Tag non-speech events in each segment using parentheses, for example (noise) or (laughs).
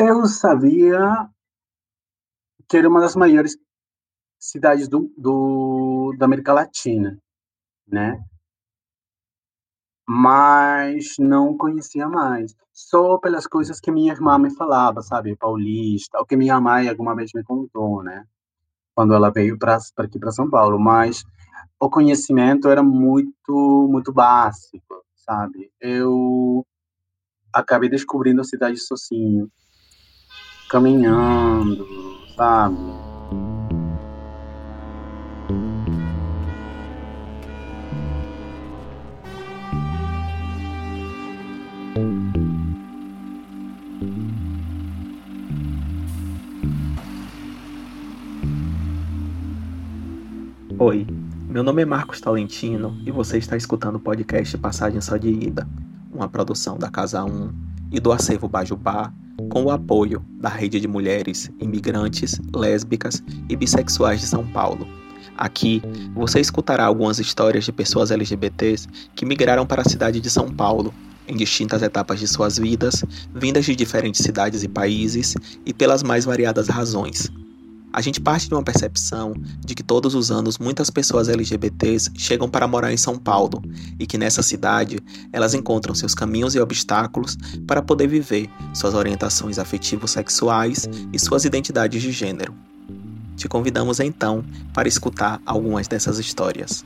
Eu sabia que era uma das maiores cidades do, do da América Latina, né? Mas não conhecia mais, só pelas coisas que minha irmã me falava, sabe, paulista, o que minha mãe alguma vez me contou, né? Quando ela veio para aqui para São Paulo, mas o conhecimento era muito muito básico, sabe? Eu acabei descobrindo a cidade sozinho, caminhando, sabe? Oi, meu nome é Marcos Talentino e você está escutando o podcast Passagem Só de Ida, uma produção da Casa 1 e do Acervo Bajubá, com o apoio da Rede de Mulheres Imigrantes, Lésbicas e Bissexuais de São Paulo. Aqui você escutará algumas histórias de pessoas LGBTs que migraram para a cidade de São Paulo em distintas etapas de suas vidas, vindas de diferentes cidades e países e pelas mais variadas razões. A gente parte de uma percepção de que todos os anos muitas pessoas LGBTs chegam para morar em São Paulo e que nessa cidade elas encontram seus caminhos e obstáculos para poder viver suas orientações afetivo-sexuais e suas identidades de gênero. Te convidamos então para escutar algumas dessas histórias.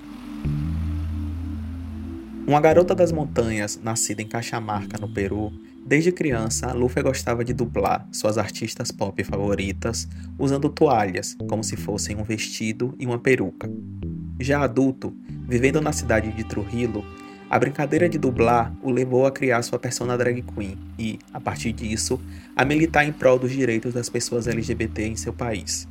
Uma garota das montanhas, nascida em Caxamarca, no Peru, Desde criança, Luffy gostava de dublar suas artistas pop favoritas usando toalhas, como se fossem um vestido e uma peruca. Já adulto, vivendo na cidade de Trujillo, a brincadeira de dublar o levou a criar sua persona drag queen e, a partir disso, a militar em prol dos direitos das pessoas LGBT em seu país.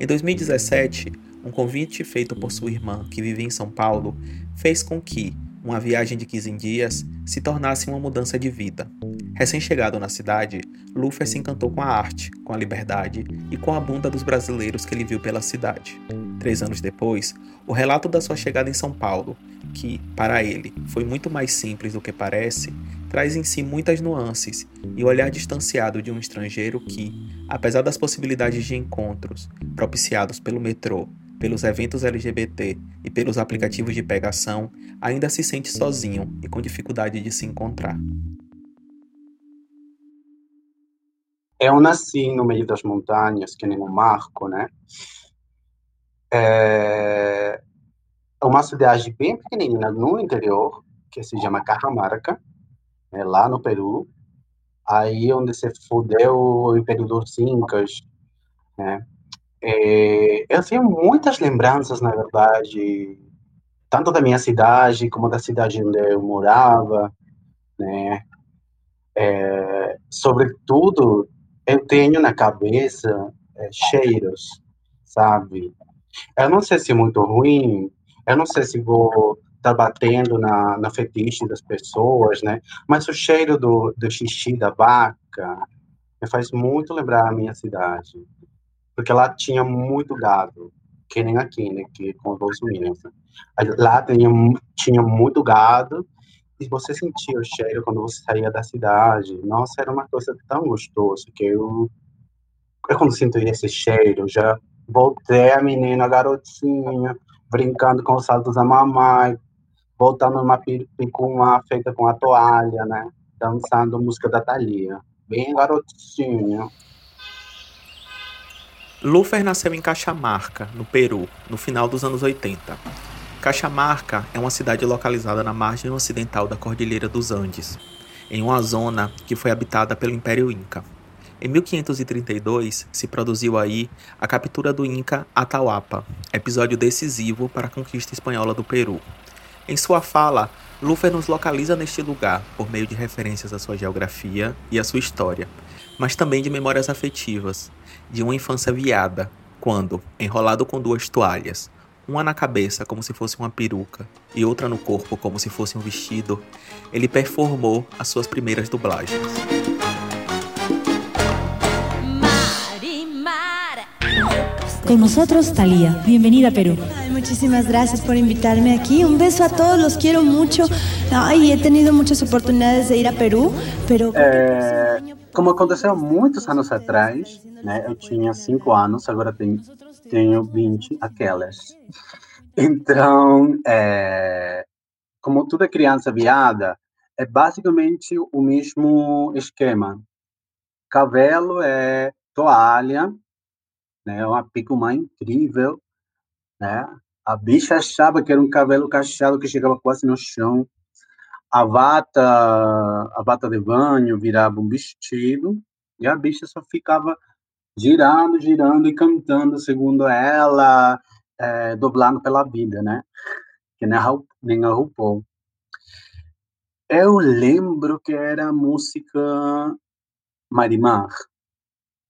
Em 2017, um convite feito por sua irmã, que vivia em São Paulo, fez com que, uma viagem de 15 dias se tornasse uma mudança de vida. Recém-chegado na cidade, Luffy se encantou com a arte, com a liberdade e com a bunda dos brasileiros que ele viu pela cidade. Três anos depois, o relato da sua chegada em São Paulo, que, para ele, foi muito mais simples do que parece, traz em si muitas nuances e o olhar distanciado de um estrangeiro que, apesar das possibilidades de encontros propiciados pelo metrô pelos eventos LGBT e pelos aplicativos de pegação, ainda se sente sozinho e com dificuldade de se encontrar. Eu nasci no meio das montanhas, que nem um marco, né? É uma cidade bem pequenina no interior, que se chama Cajamarca, é lá no Peru. Aí onde se fudeu o Império dos Incas, né? É, eu tenho muitas lembranças, na verdade, tanto da minha cidade como da cidade onde eu morava, né? É, sobretudo, eu tenho na cabeça é, cheiros, sabe? Eu não sei se é muito ruim, eu não sei se vou estar tá batendo na, na fetiche das pessoas, né? Mas o cheiro do, do xixi da vaca me faz muito lembrar a minha cidade porque lá tinha muito gado, que nem aqui, né, que com os Minas. Lá tinha, tinha muito gado, e você sentia o cheiro quando você saía da cidade. Nossa, era uma coisa tão gostosa, que eu, eu quando sinto esse cheiro, já voltei a menina, a garotinha, brincando com os saltos da mamãe, voltando numa picuma feita com a toalha, né, dançando música da Thalia. Bem garotinha. Lufer nasceu em Caxamarca, no Peru, no final dos anos 80. Caxamarca é uma cidade localizada na margem ocidental da Cordilheira dos Andes, em uma zona que foi habitada pelo Império Inca. Em 1532, se produziu aí a captura do Inca Atahualpa, episódio decisivo para a conquista espanhola do Peru. Em sua fala, Lufer nos localiza neste lugar por meio de referências à sua geografia e à sua história, mas também de memórias afetivas, de uma infância viada, quando, enrolado com duas toalhas, uma na cabeça como se fosse uma peruca e outra no corpo como se fosse um vestido, ele performou as suas primeiras dublagens. Con nosotros, Talía. Bienvenida a Perú. Muchísimas gracias por invitarme aquí. Un beso a todos, los quiero mucho. Ay, he tenido muchas oportunidades de ir a Perú, pero... É, Como aconteceu muitos anos atrás, né? Eu tinha cinco anos, agora tenho, tenho 20, aquelas. (laughs) Então, é, como toda criança viada, é basicamente o mesmo esquema. Cabelo é toalha, né? Uma picuma incrível, né? A bicha achava que era um cabelo cacheado que chegava quase no chão. A bata, a de banho virava um vestido e a bicha só ficava girando, girando e cantando segundo ela, é, dublando pela vida, né? Que nem a, nem a RuPaul. Eu lembro que era a música Marimar,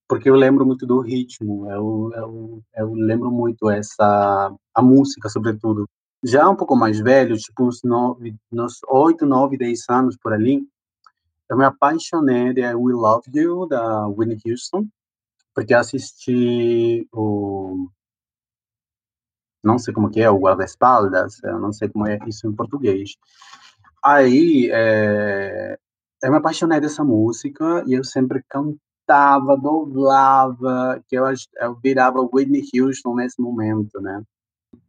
porque eu lembro muito do ritmo, eu, eu, eu lembro muito essa, a música, sobretudo. Já um pouco mais velho, tipo uns, nove, uns 8, 9, 10 anos por ali, eu me apaixonei de We Love You, da Whitney Houston, porque assisti o não sei como que é, o guarda-espaldas, eu não sei como é isso em português. Aí, é, eu me apaixonei dessa música e eu sempre cantava, dublava, que eu, eu virava Whitney Houston nesse momento, né?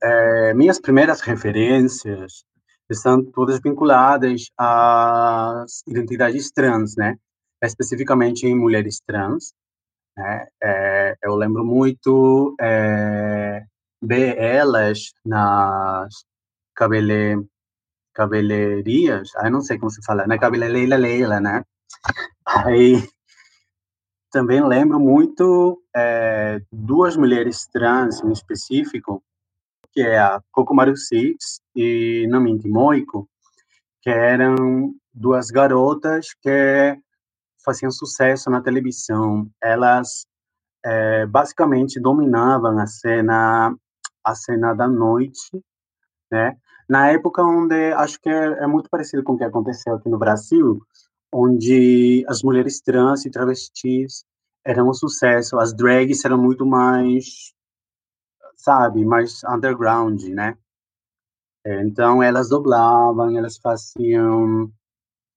É, minhas primeiras referências estão todas vinculadas às identidades trans, né? Especificamente em mulheres trans. Né? É, eu lembro muito é, ver elas nas cabele, cabelerias, aí não sei como se fala, na cabeleireira Leila, né? Aí também lembro muito é, duas mulheres trans em específico, que é a Kokomaru Six e Naminti Moiko, que eram duas garotas que faziam sucesso na televisão. Elas é, basicamente dominavam a cena a cena da noite, né? Na época onde acho que é, é muito parecido com o que aconteceu aqui no Brasil, onde as mulheres trans e travestis eram um sucesso, as drags eram muito mais, sabe, mais underground, né? Então elas doblavam, elas faziam,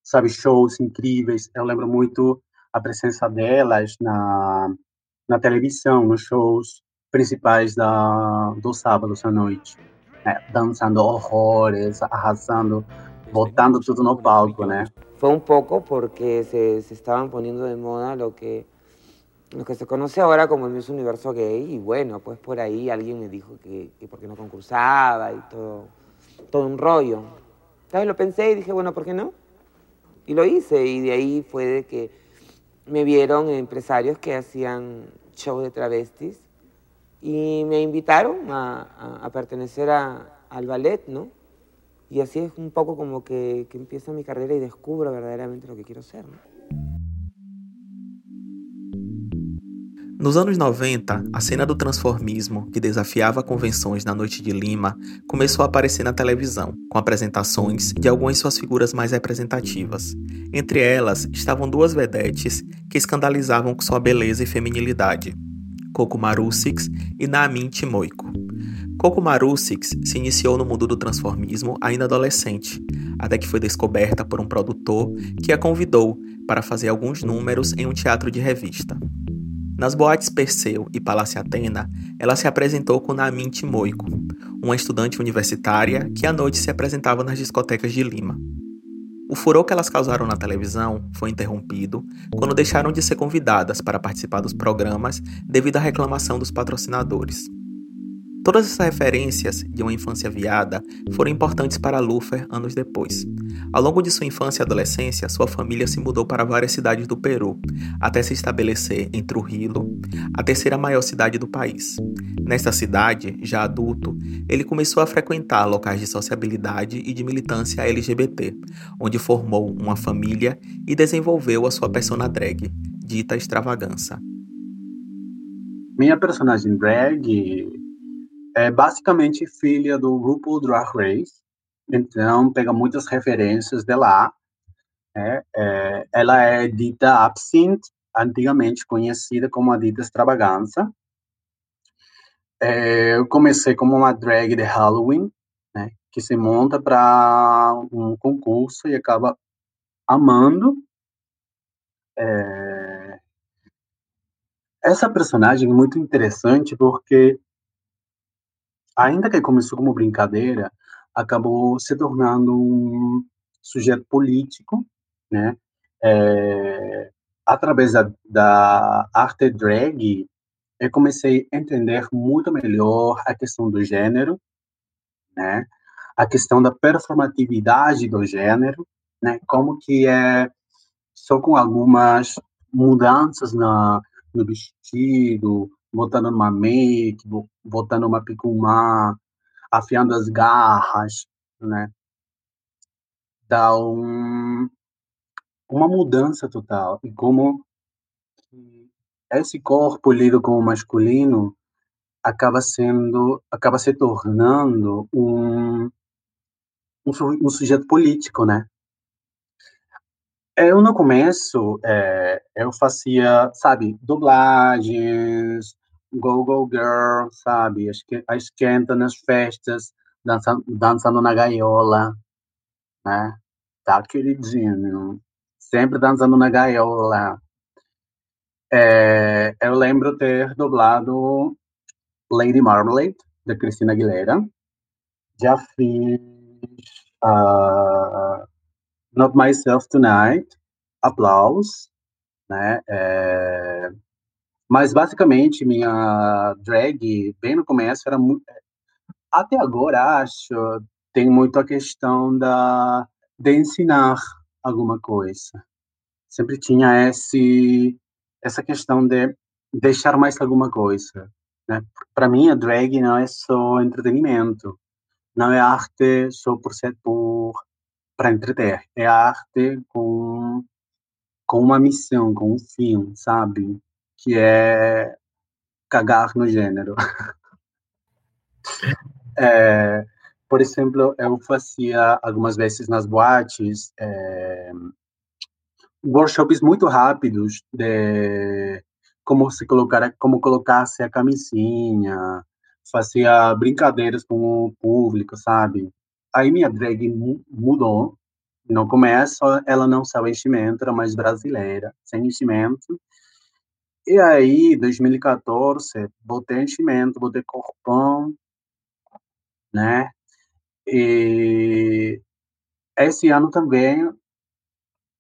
sabe, shows incríveis. Eu lembro muito a presença delas na na televisão, nos shows principais da, dos sábados à noite. Né? Dançando horrores, arrasando, botando tudo no palco, né? Fue un poco porque se, estaban poniendo de moda lo que, lo que se conoce ahora como el Miss Universo Gay y bueno, pues por ahí alguien me dijo que, que por qué no concursaba y todo, todo un rollo. ¿Sabes? Lo pensé y dije, bueno, ¿por qué no? Y lo hice y de ahí fue de que me vieron empresarios que hacían shows de travestis y me invitaron a, a, pertenecer al ballet, ¿no? Y así es un poco como que, que empieza mi carrera y descubro verdaderamente lo que quiero ser. ¿no? Nos anos 90, a cena do transformismo, que desafiava convenções na noite de Lima, começou a aparecer na televisão, com apresentações de algumas de suas figuras mais representativas. Entre elas estavam duas vedetes que escandalizavam com sua beleza e feminilidade, Coco Marusix e Naamin Timoico. Coco Marusix se iniciou no mundo do transformismo ainda adolescente, até que foi descoberta por um produtor que a convidou para fazer alguns números em um teatro de revista. Nas boates Perseu e Palácio Atena, ela se apresentou com Naamin Timoico, uma estudante universitária que à noite se apresentava nas discotecas de Lima. O furor que elas causaram na televisão foi interrompido quando deixaram de ser convidadas para participar dos programas devido à reclamação dos patrocinadores. Todas essas referências de uma infância viada foram importantes para Lufer anos depois. Ao longo de sua infância e adolescência, sua família se mudou para várias cidades do Peru, até se estabelecer em Trujillo, a terceira maior cidade do país. Nesta cidade, já adulto, ele começou a frequentar locais de sociabilidade e de militância LGBT, onde formou uma família e desenvolveu a sua persona drag, dita extravagança. Minha personagem drag é basicamente filha do RuPaul Drag Race, então pega muitas referências de lá. É, é, ela é dita Absinthe, antigamente conhecida como a dita Extravagança. É, eu comecei como uma drag de Halloween, né, que se monta para um concurso e acaba amando. É, essa personagem é muito interessante porque, ainda que começou como brincadeira, acabou se tornando um sujeito político, né? É, através da, da arte drag, eu comecei a entender muito melhor a questão do gênero, né? A questão da performatividade do gênero, né? Como que é só com algumas mudanças na no vestido, botando uma make, botando uma picumã, afiando as garras, né? Dá um, uma mudança total. E como esse corpo lido como masculino acaba sendo, acaba se tornando um, um, um sujeito político, né? Eu, no começo, é, eu fazia, sabe, dublagens, Go Go Girl, sabe, a esquenta nas festas, dançando, dançando na gaiola, né? Tá, queridinho? Sempre dançando na gaiola. É, eu lembro ter dublado Lady Marmalade, da Cristina Aguilera. Já fiz uh, Not Myself Tonight, Aplausos, né? É, mas basicamente minha drag, bem no começo, era muito. Até agora, acho, tem muito a questão da, de ensinar alguma coisa. Sempre tinha esse, essa questão de deixar mais alguma coisa. Né? Para mim, a drag não é só entretenimento, não é arte só por ser por para entreter, é arte com com uma missão, com um fim, sabe? Que é cagar no gênero. (laughs) é, por exemplo, eu fazia algumas vezes nas boates é, workshops muito rápidos de como se colocar, como colocar-se a camisinha, fazia brincadeiras com o público, sabe? Aí minha drag mudou. No começo, ela não usava enchimento, era mais brasileira, sem enchimento. E aí, 2014, botei enchimento, botei corpão, né? E esse ano também,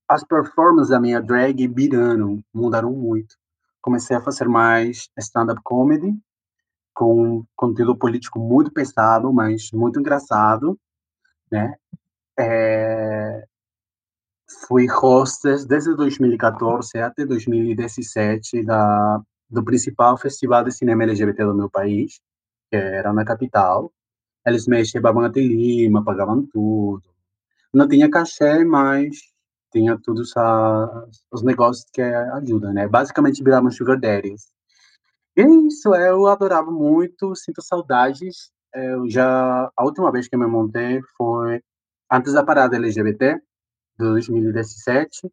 as performances da minha drag viraram, mudaram muito. Comecei a fazer mais stand-up comedy, com conteúdo político muito pesado, mas muito engraçado, né? É, fui hostess desde 2014 até 2017 da, do principal festival de cinema LGBT do meu país, que era na capital. Eles me levavam até Lima, pagavam tudo. Não tinha cachê, mas tinha todos os negócios que ajudam, né? Basicamente viravam sugar daddies. E isso, eu adorava muito, sinto saudades. Eu já, a última vez que me montei foi antes da parada LGBT, de 2017,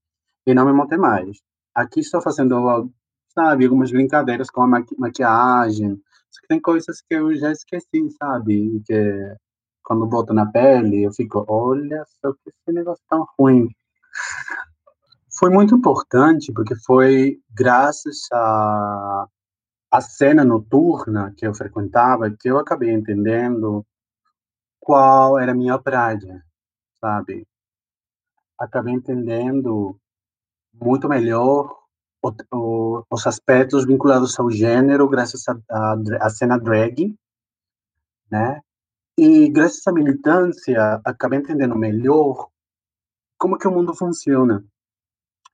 e não me montei mais. Aqui estou fazendo, sabe, algumas brincadeiras com a maqui maquiagem, só que tem coisas que eu já esqueci, sabe, que quando boto na pele, eu fico, olha só que esse negócio tão ruim. Foi muito importante, porque foi graças a a cena noturna que eu frequentava que eu acabei entendendo qual era a minha praia, sabe? Acabei entendendo muito melhor o, o, os aspectos vinculados ao gênero graças à cena drag, né? E graças à militância, acabei entendendo melhor como que o mundo funciona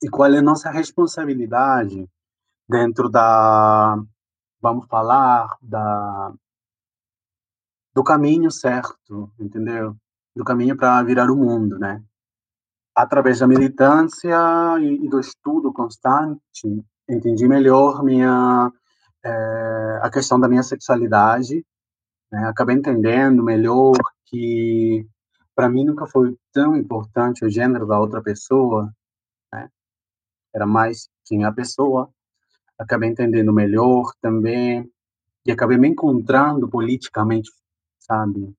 e qual é a nossa responsabilidade dentro da, vamos falar da do caminho certo, entendeu? Do caminho para virar o mundo, né? Através da militância e, e do estudo constante, entendi melhor minha é, a questão da minha sexualidade, né? Acabei entendendo melhor que para mim nunca foi tão importante o gênero da outra pessoa, né? Era mais quem é a pessoa. Acabei entendendo melhor também e acabei me encontrando politicamente, sabe?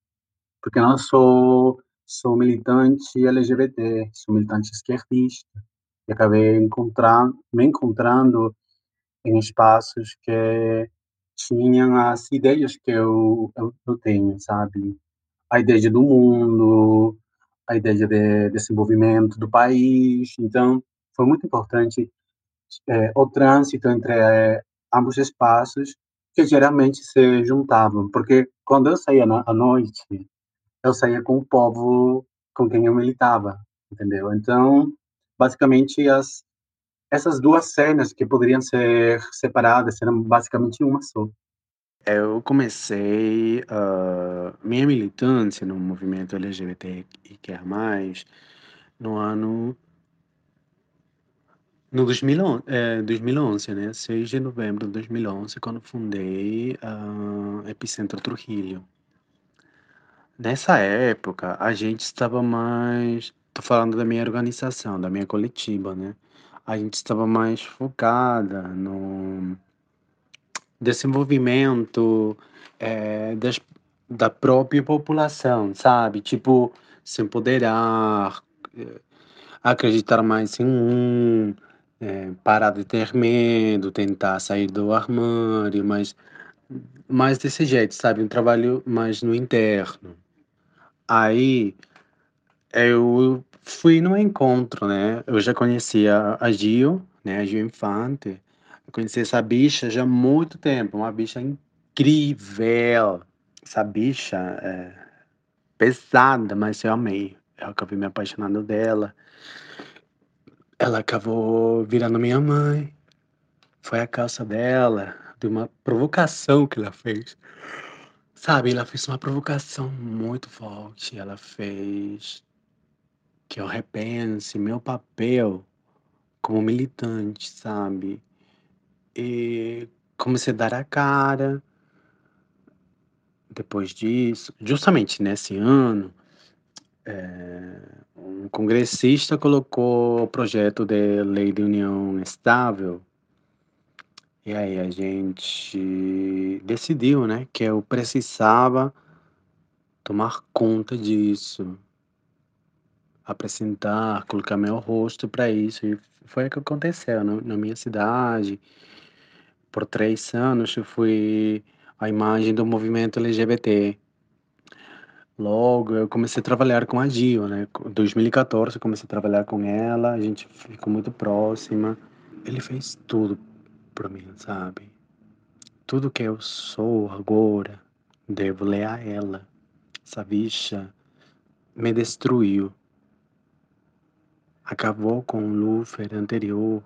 Porque não sou sou militante LGBT, sou militante esquerdista e acabei encontrando me encontrando em espaços que tinham as ideias que eu, eu, eu tenho, sabe? A ideia do mundo, a ideia de desenvolvimento do país. Então, foi muito importante é, o trânsito entre é, ambos espaços que geralmente se juntavam, porque quando eu saía na, à noite, eu saía com o povo com quem eu militava, entendeu? Então, basicamente, as, essas duas cenas que poderiam ser separadas eram basicamente uma só. Eu comecei uh, minha militância no movimento LGBT e quer mais no ano no 2011, é, 2011, né? 6 de novembro de 2011, quando fundei a Epicentro Trujillo. Nessa época, a gente estava mais. Tô falando da minha organização, da minha coletiva, né? A gente estava mais focada no desenvolvimento é, das, da própria população, sabe? Tipo, se empoderar, eh, acreditar mais em um, é, parar de ter medo, tentar sair do armário, mas mais desse jeito, sabe? Um trabalho mais no interno. Aí eu fui no encontro, né? Eu já conhecia a Gil, né? A Gil Infante. Eu conheci essa bicha já há muito tempo, uma bicha incrível. Essa bicha é pesada, mas eu amei. Eu acabei me apaixonando dela. Ela acabou virando minha mãe. Foi a causa dela, de uma provocação que ela fez. Sabe, ela fez uma provocação muito forte. Ela fez que eu repense meu papel como militante, sabe? E comecei a dar a cara. Depois disso, justamente nesse ano, é, um congressista colocou o projeto de lei de união estável e aí a gente decidiu, né, que eu precisava tomar conta disso, apresentar, colocar meu rosto para isso. E foi o que aconteceu na, na minha cidade. Por três anos eu fui a imagem do movimento LGBT. Logo, eu comecei a trabalhar com a Gil, né? Em 2014 eu comecei a trabalhar com ela, a gente ficou muito próxima. Ele fez tudo por mim, sabe? Tudo que eu sou agora, devo ler a ela. Essa bicha me destruiu. Acabou com o Lufer anterior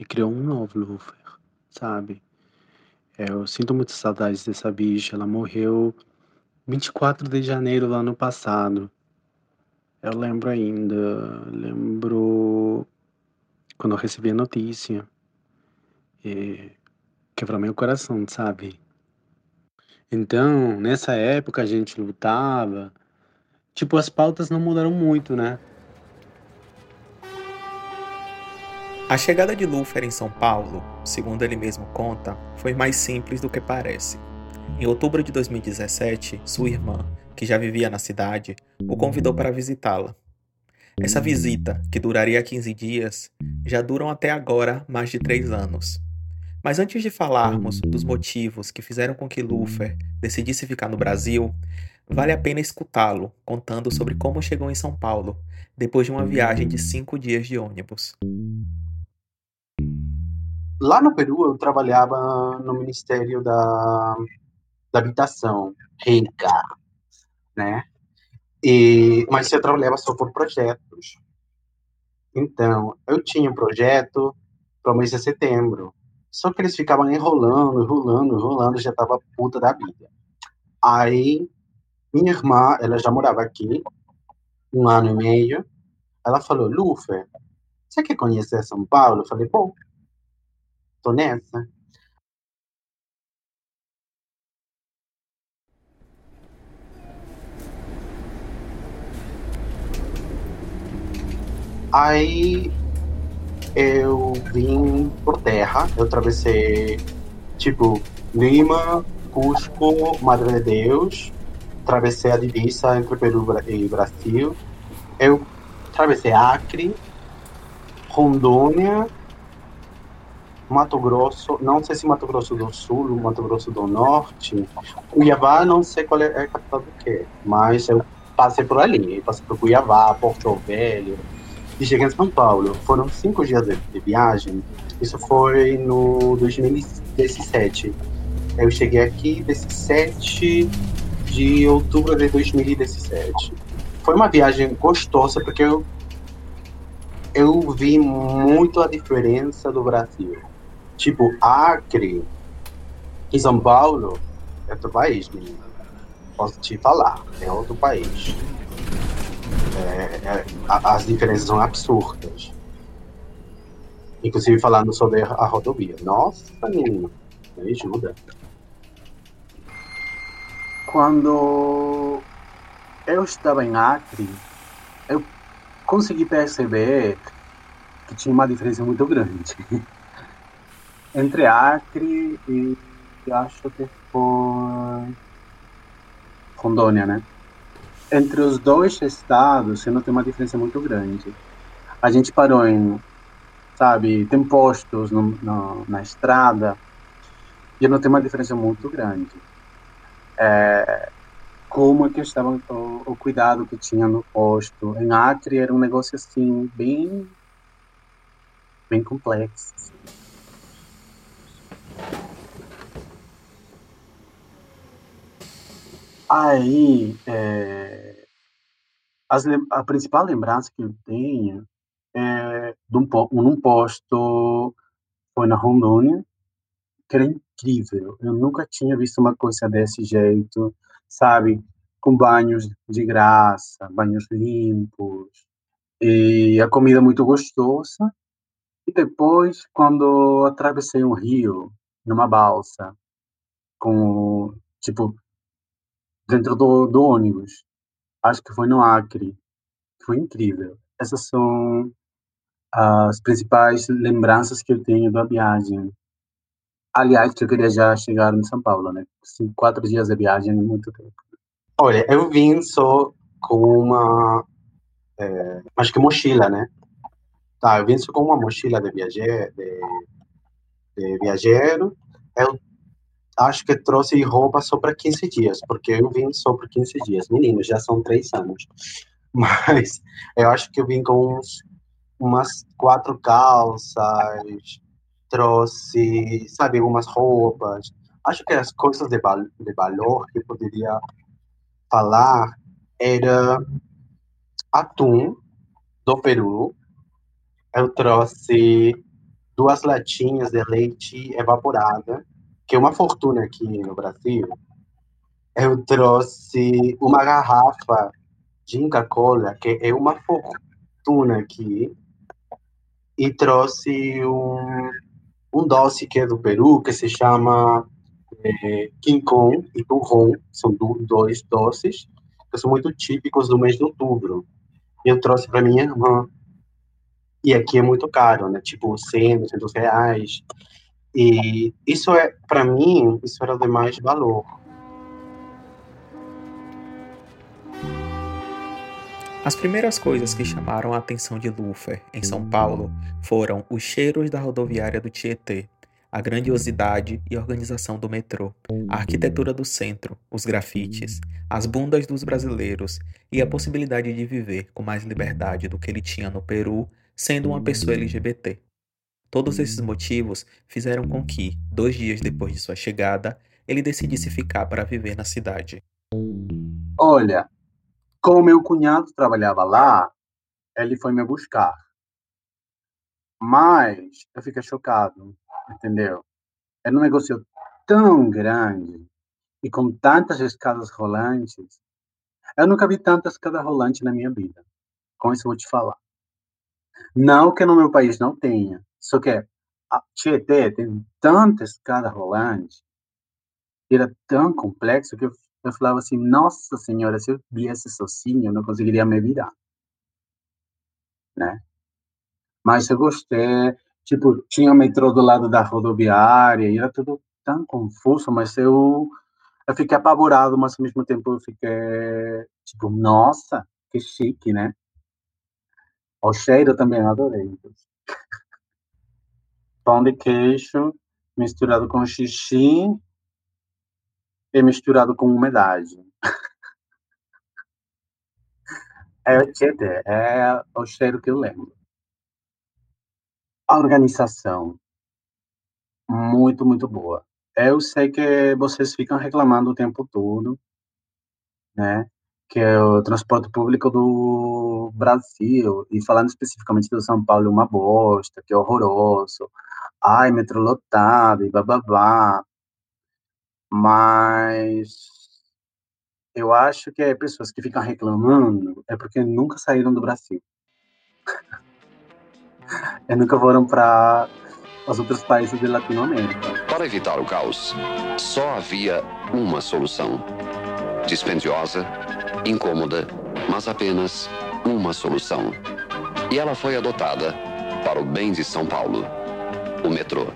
e criou um novo Lufer, sabe? Eu sinto muitas saudades dessa bicha. Ela morreu 24 de janeiro do ano passado. Eu lembro ainda, lembro quando eu recebi a notícia. E quebrou meu coração, sabe? Então, nessa época a gente lutava. Tipo, as pautas não mudaram muito, né? A chegada de Lufer em São Paulo, segundo ele mesmo conta, foi mais simples do que parece. Em outubro de 2017, sua irmã, que já vivia na cidade, o convidou para visitá-la. Essa visita, que duraria 15 dias, já duram até agora mais de 3 anos. Mas antes de falarmos dos motivos que fizeram com que Lufer decidisse ficar no Brasil, vale a pena escutá-lo contando sobre como chegou em São Paulo, depois de uma viagem de 5 dias de ônibus. Lá no Peru, eu trabalhava no Ministério da da habitação, rica, né? E, mas eu trabalhava só por projetos. Então, eu tinha um projeto para o mês de setembro. Só que eles ficavam enrolando, enrolando, enrolando, já estava puta da vida. Aí, minha irmã, ela já morava aqui, um ano e meio. Ela falou, Lufer, você quer conhecer São Paulo? Eu falei, bom, tô nessa. Aí eu vim por terra, eu atravessei tipo Lima, Cusco, Madre de Deus, atravessei a divisa entre Peru e Brasil. Eu atravessei Acre, Rondônia, Mato Grosso, não sei se Mato Grosso do Sul, Mato Grosso do Norte. Cuiabá, não sei qual é, a capital do que, mas eu passei por ali, passei por Cuiabá, Porto Velho, e cheguei em São Paulo. Foram cinco dias de, de viagem, isso foi no 2017. Eu cheguei aqui 17 de outubro de 2017. Foi uma viagem gostosa porque eu eu vi muito a diferença do Brasil. Tipo, Acre e São Paulo é outro país, menino. Posso te falar, é outro país. É, é, as diferenças são absurdas. Inclusive falando sobre a rodovia. Nossa, menino, me ajuda. Quando eu estava em Acre, eu consegui perceber que tinha uma diferença muito grande (laughs) entre Acre e acho que foi Rondônia, né? Entre os dois estados, eu notei uma diferença muito grande. A gente parou em, sabe, tem postos no, no, na estrada e eu notei uma diferença muito grande. É, como que estava o, o, cuidado que tinha no posto. Em Acre era um negócio assim, bem, bem complexo. Aí, é, as, a principal lembrança que eu tenho é de um, um posto, foi na Rondônia, que era incrível. Eu nunca tinha visto uma coisa desse jeito sabe? Com banhos de graça, banhos limpos, e a comida muito gostosa. E depois, quando atravessei um rio, numa balsa, com, tipo, dentro do, do ônibus, acho que foi no Acre, foi incrível. Essas são as principais lembranças que eu tenho da viagem. Aliás, que eu queria já chegar em São Paulo, né? Quatro dias de viagem é muito tempo. Olha, eu vim só com uma. É, acho que mochila, né? Tá, eu vim só com uma mochila de viajeiro. De, de viajeiro. Eu acho que trouxe roupa só para 15 dias, porque eu vim só por 15 dias. Meninos, já são três anos. (laughs) Mas eu acho que eu vim com uns, umas quatro calças, trouxe, sabe, algumas roupas. Acho que as coisas de, val de valor que poderia falar era atum do Peru. Eu trouxe duas latinhas de leite evaporada, que é uma fortuna aqui no Brasil. Eu trouxe uma garrafa de Inca-Cola, que é uma fortuna aqui. E trouxe um um doce que é do Peru, que se chama é, Quincon e Turron, são do, dois doces que são muito típicos do mês de outubro. Eu trouxe para minha irmã. E aqui é muito caro, né? Tipo 100, 200 reais. E isso é, para mim, isso era de mais valor. As primeiras coisas que chamaram a atenção de Lufer em São Paulo foram os cheiros da rodoviária do Tietê, a grandiosidade e organização do metrô, a arquitetura do centro, os grafites, as bundas dos brasileiros e a possibilidade de viver com mais liberdade do que ele tinha no Peru, sendo uma pessoa LGBT. Todos esses motivos fizeram com que, dois dias depois de sua chegada, ele decidisse ficar para viver na cidade. Olha, como meu cunhado trabalhava lá, ele foi me buscar. Mas eu fiquei chocado, entendeu? Era um negócio tão grande e com tantas escadas rolantes. Eu nunca vi tantas escadas rolantes na minha vida. Com isso eu vou te falar. Não que no meu país não tenha, só que a Tietê tem tanta escada rolante, era tão complexo que eu eu falava assim, nossa senhora, se eu viesse sozinho, eu não conseguiria me virar. Né? Mas eu gostei, tipo, tinha metrô do lado da rodoviária, e era tudo tão confuso, mas eu, eu fiquei apavorado, mas ao mesmo tempo eu fiquei, tipo, nossa, que chique, né? O cheiro também, eu adorei. Pão de queijo misturado com xixi e misturado com umidade. (laughs) é, é o cheiro que eu lembro. A organização, muito, muito boa. Eu sei que vocês ficam reclamando o tempo todo, né? Que é o transporte público do Brasil, e falando especificamente do São Paulo, uma bosta, que é horroroso. Ai, metrô lotado e bababá. Mas eu acho que é pessoas que ficam reclamando é porque nunca saíram do Brasil. (laughs) e nunca foram para os outros países de Latinoamérica. Para evitar o caos, só havia uma solução. Dispendiosa, incômoda, mas apenas uma solução. E ela foi adotada para o bem de São Paulo: o metrô.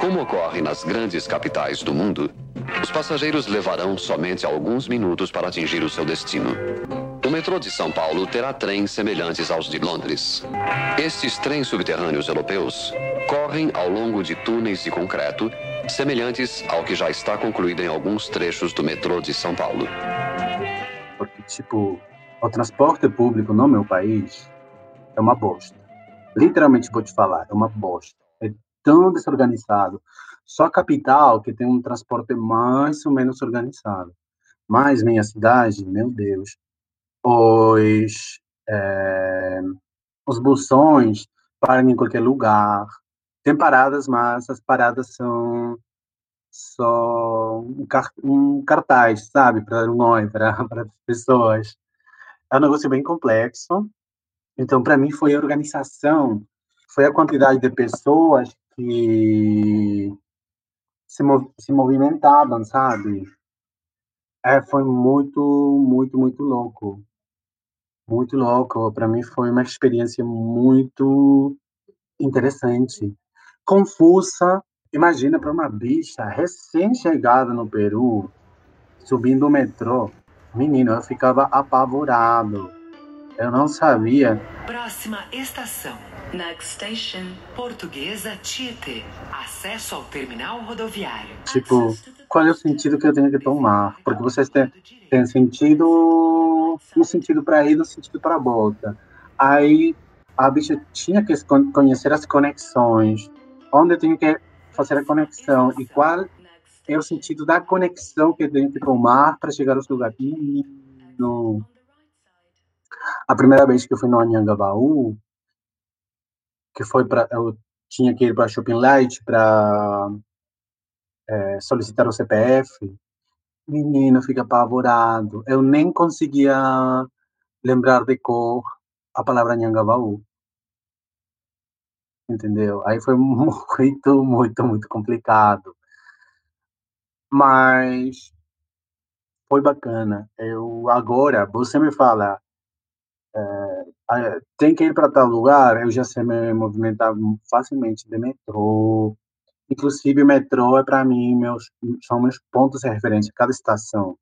Como ocorre nas grandes capitais do mundo, os passageiros levarão somente alguns minutos para atingir o seu destino. O metrô de São Paulo terá trens semelhantes aos de Londres. Estes trens subterrâneos europeus correm ao longo de túneis de concreto, semelhantes ao que já está concluído em alguns trechos do metrô de São Paulo. Porque, tipo, o transporte público no meu país é uma bosta. Literalmente vou te falar, é uma bosta. Tão desorganizado. Só a capital que tem um transporte mais ou menos organizado. Mas minha cidade, meu Deus, os, é, os busões param em qualquer lugar. Tem paradas, mas as paradas são só um, um cartaz, sabe, para nós, para as pessoas. É um negócio bem complexo. Então, para mim, foi a organização, foi a quantidade de pessoas que se, mov se movimentavam, sabe? É, foi muito, muito, muito louco. Muito louco. Para mim foi uma experiência muito interessante. Confusa. Imagina para uma bicha recém-chegada no Peru, subindo o metrô. Menino, eu ficava apavorado. Eu não sabia. Próxima estação. Next station, Portuguesa Tietê. Acesso ao terminal rodoviário. Tipo, qual é o sentido que eu tenho que tomar? Porque vocês têm, têm sentido, um sentido para ir, um sentido para volta. Aí a bicha tinha que conhecer as conexões, onde eu tenho que fazer a conexão e qual é o sentido da conexão que eu tenho que tomar para chegar aos lugares. No... A primeira vez que eu fui no Anhangabaú, que foi para eu tinha que ir para Shopping Light para é, solicitar o CPF, menino fica apavorado. Eu nem conseguia lembrar de cor a palavra Nhangabaú. Entendeu? Aí foi (laughs) muito, muito, muito complicado. Mas foi bacana. Eu agora, você me fala, é, tem que ir para tal lugar, eu já sei me movimentar facilmente de metrô. Inclusive, o metrô é para mim, meus, são meus pontos de referência, cada estação.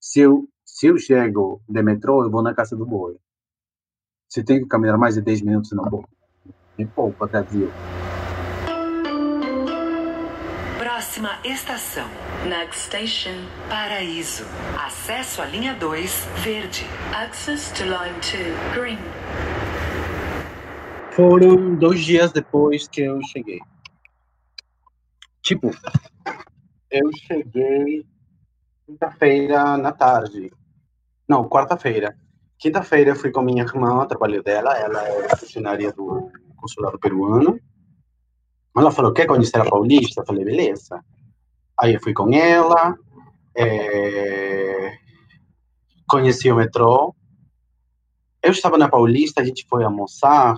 Se eu, se eu chego de metrô, eu vou na Casa do Boi. Se tem que caminhar mais de 10 minutos, não vou. Me poupa, Brasil. Próxima estação. Next station, Paraíso. Acesso à linha 2, verde. Access to line 2, green. Foram dois dias depois que eu cheguei. Tipo, eu cheguei quinta-feira na tarde. Não, quarta-feira. Quinta-feira fui com minha irmã, trabalho dela, ela é funcionária do consulado peruano. Ela falou, quer conhecer a Paulista? Eu falei, beleza. Aí eu fui com ela, é... conheci o metrô. Eu estava na Paulista, a gente foi almoçar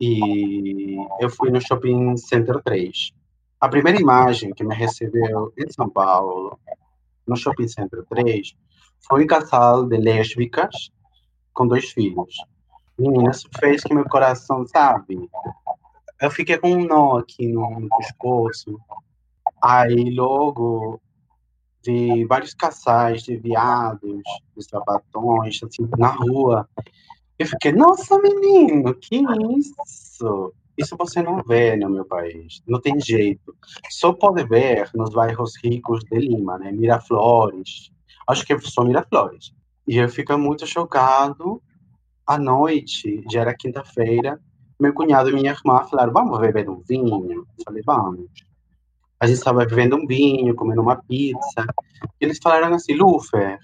e eu fui no Shopping Center 3. A primeira imagem que me recebeu em São Paulo, no Shopping Center 3, foi um casal de lésbicas com dois filhos. Menina, isso fez que meu coração, sabe, eu fiquei com um nó aqui no, pescoço. Aí logo vi vários casais de viados, de sabatões, assim, na rua. Eu fiquei, nossa, menino, que isso? Isso você não vê no meu país, não tem jeito. Só pode ver nos bairros ricos de Lima, né? Miraflores, acho que são Miraflores. E eu fico muito chocado. À noite, já era quinta-feira, meu cunhado e minha irmã falaram: Vamos beber um vinho? Eu falei: Vamos. A gente estava bebendo um vinho, comendo uma pizza. E eles falaram assim: Lufer,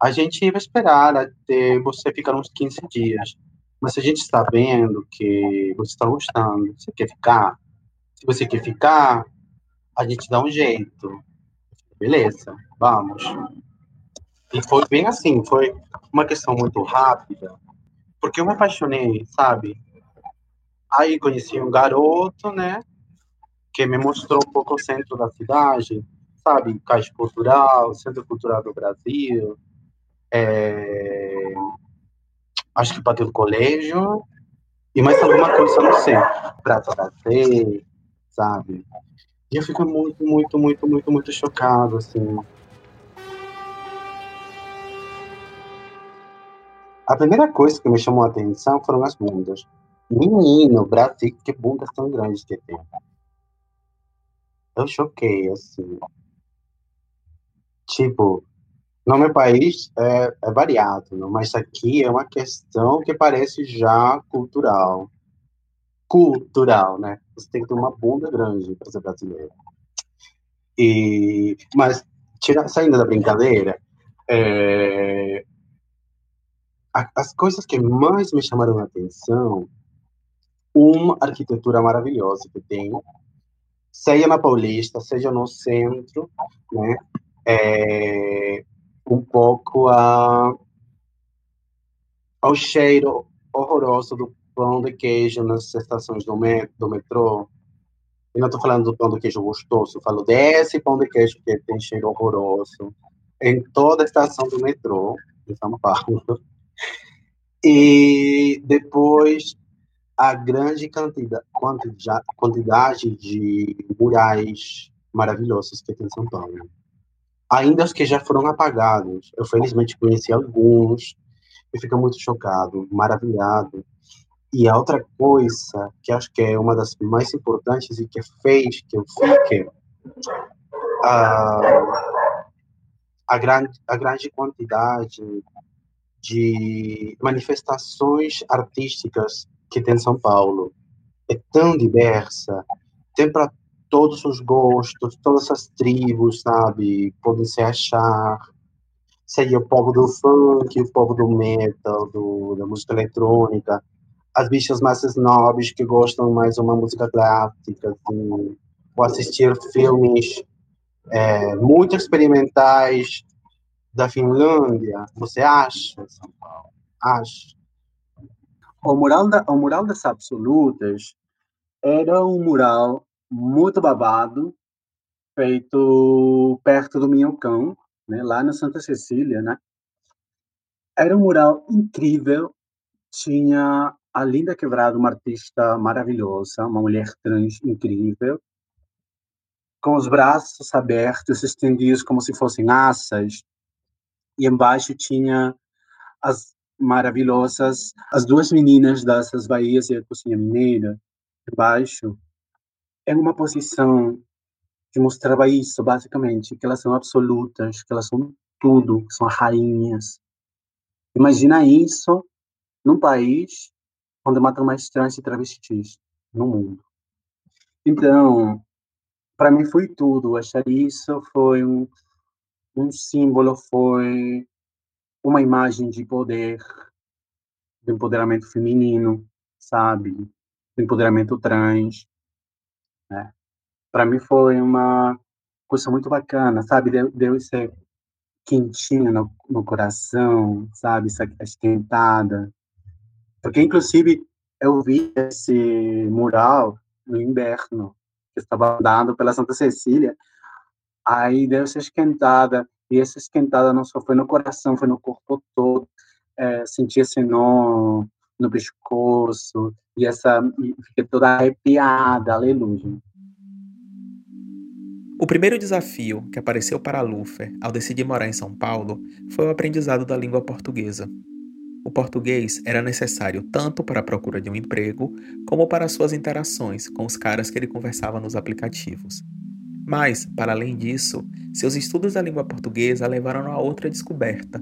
a gente ia esperar até você ficar uns 15 dias. Mas se a gente está vendo que você está gostando, você quer ficar? Se você quer ficar, a gente dá um jeito. Beleza, vamos. E foi bem assim, foi uma questão muito rápida, porque eu me apaixonei, sabe? Aí conheci um garoto, né? Que me mostrou um pouco o centro da cidade, sabe? Caixa Cultural, Centro Cultural do Brasil. É... Acho que no colégio. E mais alguma coisa, não sei. Praça da Sé, sabe? E eu fico muito, muito, muito, muito, muito chocado, assim. A primeira coisa que me chamou a atenção foram as bundas. Menino, Brasil, que bundas tão grandes que tem. Eu choquei, assim. Tipo, no meu país é, é variado, né? mas aqui é uma questão que parece já cultural. Cultural, né? Você tem que ter uma bunda grande para ser brasileiro. E, mas, tira, saindo da brincadeira, é, as coisas que mais me chamaram a atenção, uma arquitetura maravilhosa que tem, seja na Paulista, seja no centro, né? É, um pouco a, ao cheiro horroroso do pão de queijo nas estações do, do metrô. E não estou falando do pão de queijo gostoso, falo desse pão de queijo que tem cheiro horroroso em toda a estação do metrô em São Paulo. (laughs) E depois a grande quantidade, de murais maravilhosos que tem em São Paulo. Ainda os que já foram apagados. Eu felizmente conheci alguns e fico muito chocado, maravilhado. E a outra coisa que acho que é uma das mais importantes e que fez que eu fique a, a, grande, a grande quantidade de manifestações artísticas que tem São Paulo. É tão diversa, tem para todos os gostos, todas as tribos, sabe, podem se achar. Seria o povo do funk, o povo do metal, do, da música eletrônica, as bichas mais snobs que gostam mais de uma música clássica, assim, ou assistir filmes é, muito experimentais da Finlândia, você acha, São Paulo? Acha. O mural, da, o mural das absolutas era um mural muito babado, feito perto do Minhocão, né, lá na Santa Cecília, né? Era um mural incrível, tinha a Linda Quebrada, uma artista maravilhosa, uma mulher trans incrível, com os braços abertos, estendidos como se fossem asas, e embaixo tinha as maravilhosas, as duas meninas dessas Bahias e a Cozinha Mineira, embaixo, é uma posição que mostrava isso, basicamente, que elas são absolutas, que elas são tudo, que são rainhas. Imagina isso num país onde matam mais trans e travestis no mundo. Então, para mim foi tudo. Achar isso foi um, um símbolo, foi uma imagem de poder, de empoderamento feminino, sabe? De empoderamento trans. Né? Para mim foi uma coisa muito bacana, sabe? Deu, deu esse quentinho no, no coração, sabe? Essa esquentada. Porque, inclusive, eu vi esse mural no inverno, que estava andando pela Santa Cecília, aí deu essa esquentada, e essa esquentada não só foi no coração, foi no corpo todo, é, senti esse nó no pescoço, e essa fiquei toda arrepiada, aleluia. O primeiro desafio que apareceu para Lufer ao decidir morar em São Paulo foi o aprendizado da língua portuguesa. o português era necessário tanto para a procura de um emprego, como para suas interações com os caras que ele conversava nos aplicativos. Mas, para além disso, seus estudos da língua portuguesa levaram a outra descoberta,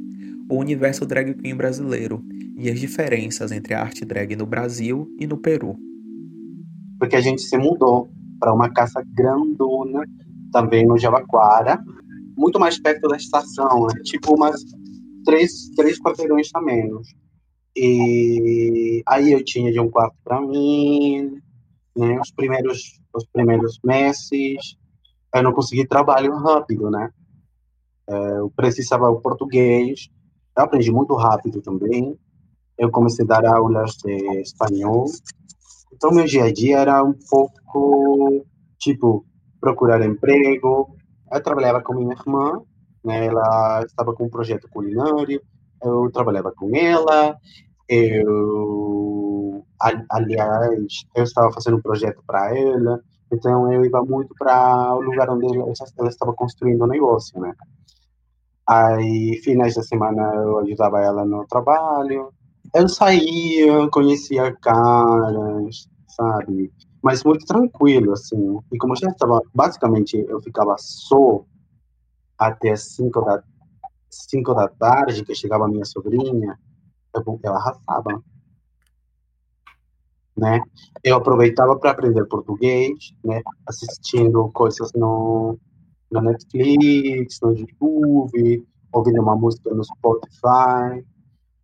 o universo drag queen brasileiro e as diferenças entre a arte drag no Brasil e no Peru. Porque a gente se mudou para uma casa grandona, também no Javaquara, muito mais perto da estação, né? tipo umas três, três quarteirões a menos. E aí eu tinha de um quarto para mim, né? Os primeiros, os primeiros meses, eu não consegui trabalho rápido, né? É, eu precisava o português, eu aprendi muito rápido também. Eu comecei a dar aulas de espanhol. Então, meu dia a dia era um pouco, tipo, procurar emprego. Eu trabalhava com minha irmã, né? Ela estava com um projeto culinário. Eu trabalhava com ela. Eu, aliás, eu estava fazendo um projeto para ela. Então, eu ia muito para o lugar onde ela, estava construindo o negócio, né? Aí, finais da semana, eu ajudava ela no trabalho. Eu saía, conhecia caras, sabe? Mas muito tranquilo, assim. E como já estava, basicamente, eu ficava só até as 5 da, cinco da tarde, que chegava a minha sobrinha, eu, ela arrasava. Né? Eu aproveitava para aprender português, né? Assistindo coisas no, no Netflix, no YouTube, ouvindo uma música no Spotify.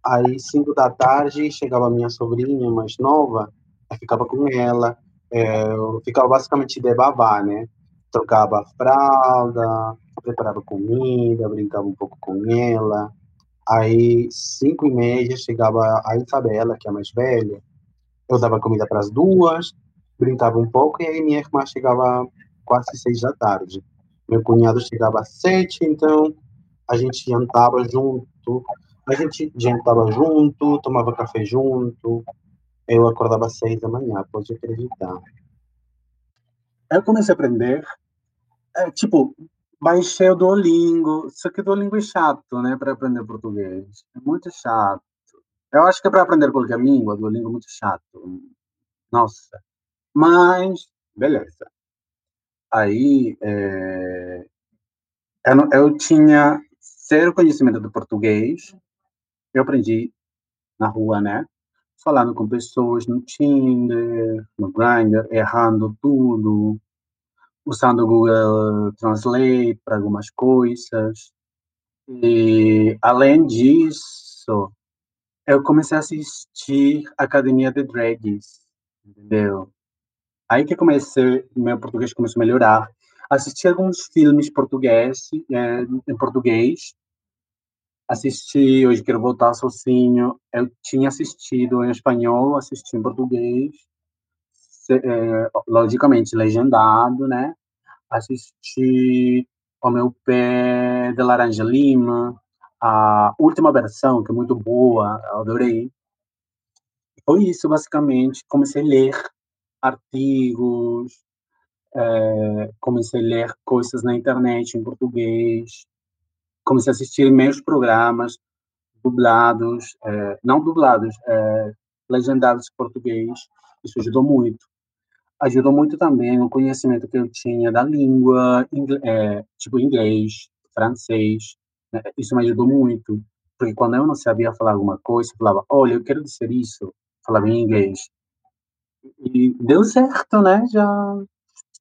Aí, cinco da tarde, chegava minha sobrinha mais nova, eu ficava com ela, é, eu ficava basicamente de babá, né? Trocava a fralda, preparava comida, brincava um pouco com ela. Aí, cinco e meia, chegava a Isabela, que é a mais velha, eu dava comida para as duas, brincava um pouco, e aí minha irmã chegava quase seis da tarde. Meu cunhado chegava às sete, então a gente jantava junto. A gente jantava junto, tomava café junto. Eu acordava às seis da manhã, pode acreditar. Eu comecei a aprender, é, tipo, baixei o Duolingo, só que o Duolingo é chato, né, para aprender português. É muito chato. Eu acho que para aprender qualquer língua, Duolingo é muito chato. Nossa. Mas, beleza. Aí, é, eu, eu tinha zero conhecimento do português. Eu aprendi na rua, né? Falando com pessoas no Tinder, no Grindr, errando tudo, usando o Google Translate para algumas coisas. E, além disso, eu comecei a assistir Academia de Drags, entendeu? Aí que comecei, meu português começou a melhorar. Assisti alguns filmes português, é, em português. Assisti, hoje quero voltar sozinho. Eu tinha assistido em espanhol, assisti em português. É, logicamente, legendado, né? Assisti O Meu Pé de Laranja Lima, a última versão, que é muito boa, adorei. Foi isso, basicamente. Comecei a ler artigos, é, comecei a ler coisas na internet em português, comecei a assistir meus programas dublados, é, não dublados, é, legendados em português. Isso ajudou muito. Ajudou muito também o conhecimento que eu tinha da língua, é, tipo inglês, francês. Né? Isso me ajudou muito, porque quando eu não sabia falar alguma coisa, eu falava, olha, eu quero dizer isso, falava em inglês. E deu certo, né? Já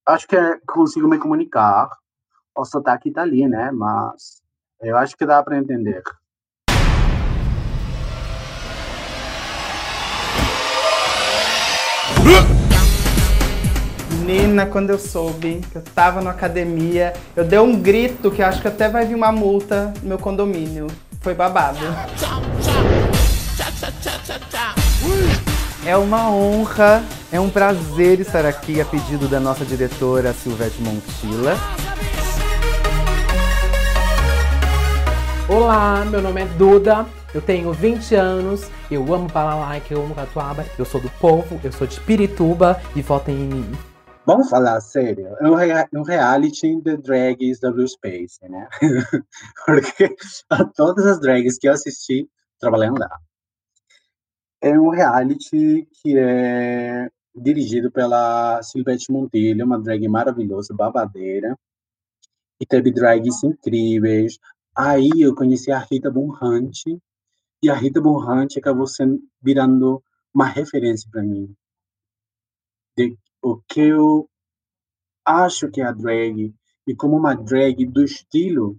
acho que é, consigo me comunicar. O sotaque tá ali, né? Mas eu acho que dá para entender. Menina, quando eu soube que eu tava na academia, eu dei um grito que acho que até vai vir uma multa no meu condomínio. Foi babado. É uma honra, é um prazer estar aqui a pedido da nossa diretora Silvete Montilla. Olá, meu nome é Duda, eu tenho 20 anos, eu amo Balalaica, eu amo Catuaba, eu sou do povo, eu sou de Pirituba e votem em mim. Vamos falar sério, é um, rea um reality de drags W Space, né? (laughs) Porque todas as drags que eu assisti trabalhando lá. é um reality que é dirigido pela Silvete Montilho, uma drag maravilhosa, babadeira, e teve drags incríveis. Aí eu conheci a Rita Bonhante, e a Rita Bonhante acabou sendo, virando uma referência para mim. De o que eu acho que é a drag, e como uma drag do estilo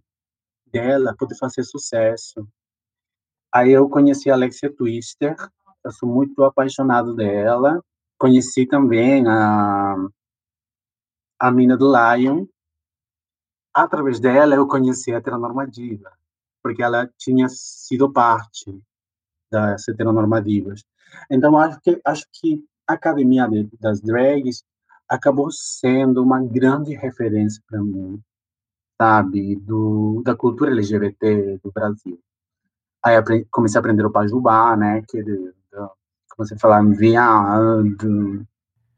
dela pode fazer sucesso. Aí eu conheci a Alexia Twister, eu sou muito apaixonado dela. Conheci também a, a mina do Lion. Através dela eu conheci a heteronormativa, porque ela tinha sido parte das heteronormativas. Então acho que acho que a academia de, das drags acabou sendo uma grande referência para mim, sabe, do da cultura LGBT do Brasil. Aí aprendi, comecei a aprender o Pajubá, né, que de, de, como você fala, viado.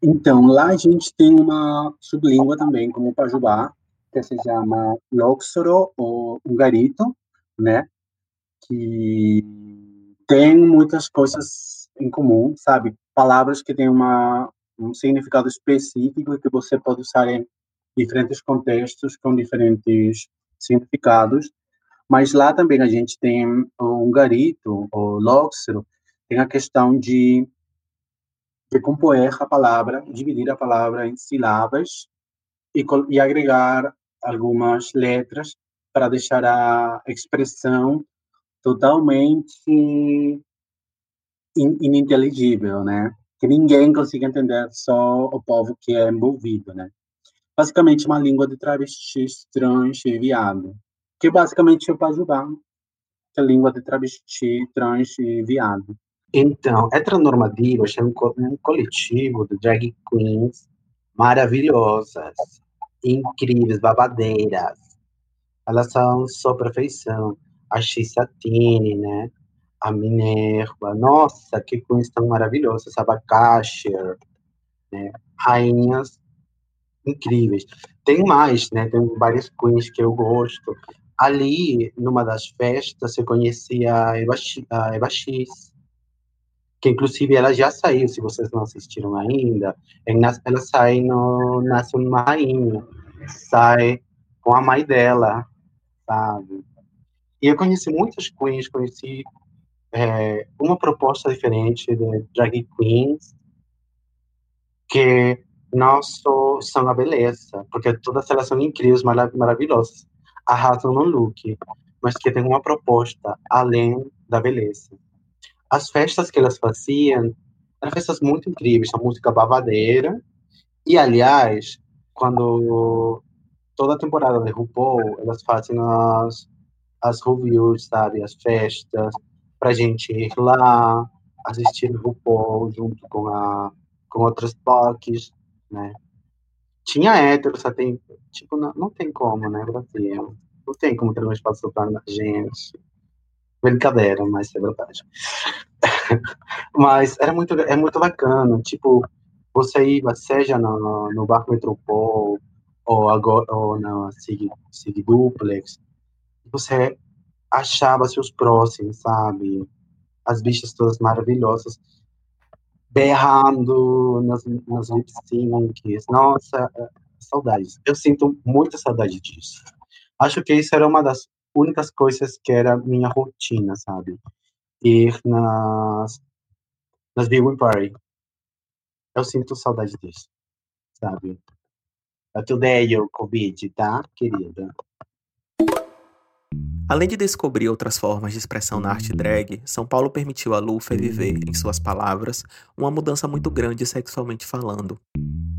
Então, lá a gente tem uma sublíngua também, como o Pajubá, que se chama Loxoro ou Ungarito, né, que tem muitas coisas em comum, sabe? Palavras que têm uma, um significado específico que você pode usar em diferentes contextos com diferentes significados. Mas lá também a gente tem um garito, o lóxero, tem a questão de, de compor a palavra, dividir a palavra em sílabas e, e agregar algumas letras para deixar a expressão totalmente ininteligível, né? Que ninguém consiga entender, só o povo que é envolvido, né? Basicamente uma língua de travestis, trans e viado que basicamente é para ajudar a língua de travesti, trans e viado. Então, Heteronormativas é um, coletivo de drag queens maravilhosas, incríveis, babadeiras. Elas são só perfeição. A Xisatine, né? A Minerva. Nossa, que queens tão maravilhosas. A Abacasher, né? Rainhas incríveis. Tem mais, né? Tem várias queens que eu gosto ali, numa das festas, eu conheci a Eva, a Eva X, que inclusive ela já saiu, se vocês não assistiram ainda, ela sai no Nasce uma Rainha, sai com a mãe dela, sabe? E eu conheci muitas queens, conheci é, uma proposta diferente de drag queens, que não só são a beleza, porque todas elas são incríveis, maravilhosas, arrasam no look, mas que tem uma proposta além da beleza. As festas que elas faziam eram festas muito incríveis, a música bavadeira, e aliás, quando toda a temporada de RuPaul, elas fazem as, as reviews, sabe, as festas, pra gente ir lá, assistir RuPaul junto com, a, com outras POCs, né? Tinha héteros, só tem. Tipo, não, não tem como, né, Brasil? Não tem como ter um espaço para a gente. Brincadeira, mas é verdade. (laughs) mas era muito, é muito bacana. Tipo, você ia, seja no, no Barco Metropol ou, agora, ou na Sig, Sig Duplex, você achava seus próximos, sabe? As bichas todas maravilhosas berrando nas, nas syncs. Nossa, saudades. Eu sinto muita saudade disso. Acho que isso era uma das únicas coisas que era minha rotina, sabe? Ir nas, nas Viewing Party. Eu sinto saudade disso, sabe? Eu te odeio, Covid, tá, querida? Além de descobrir outras formas de expressão na arte drag, São Paulo permitiu a Lufa viver, em suas palavras, uma mudança muito grande sexualmente falando.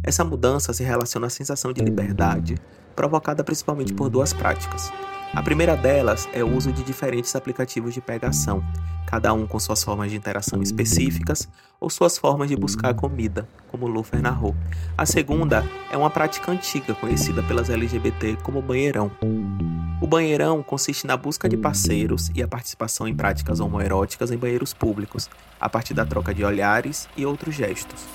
Essa mudança se relaciona à sensação de liberdade, provocada principalmente por duas práticas. A primeira delas é o uso de diferentes aplicativos de pegação, cada um com suas formas de interação específicas ou suas formas de buscar comida, como Lufer narrou. A segunda é uma prática antiga conhecida pelas LGBT como banheirão. O banheirão consiste na busca de parceiros e a participação em práticas homoeróticas em banheiros públicos, a partir da troca de olhares e outros gestos.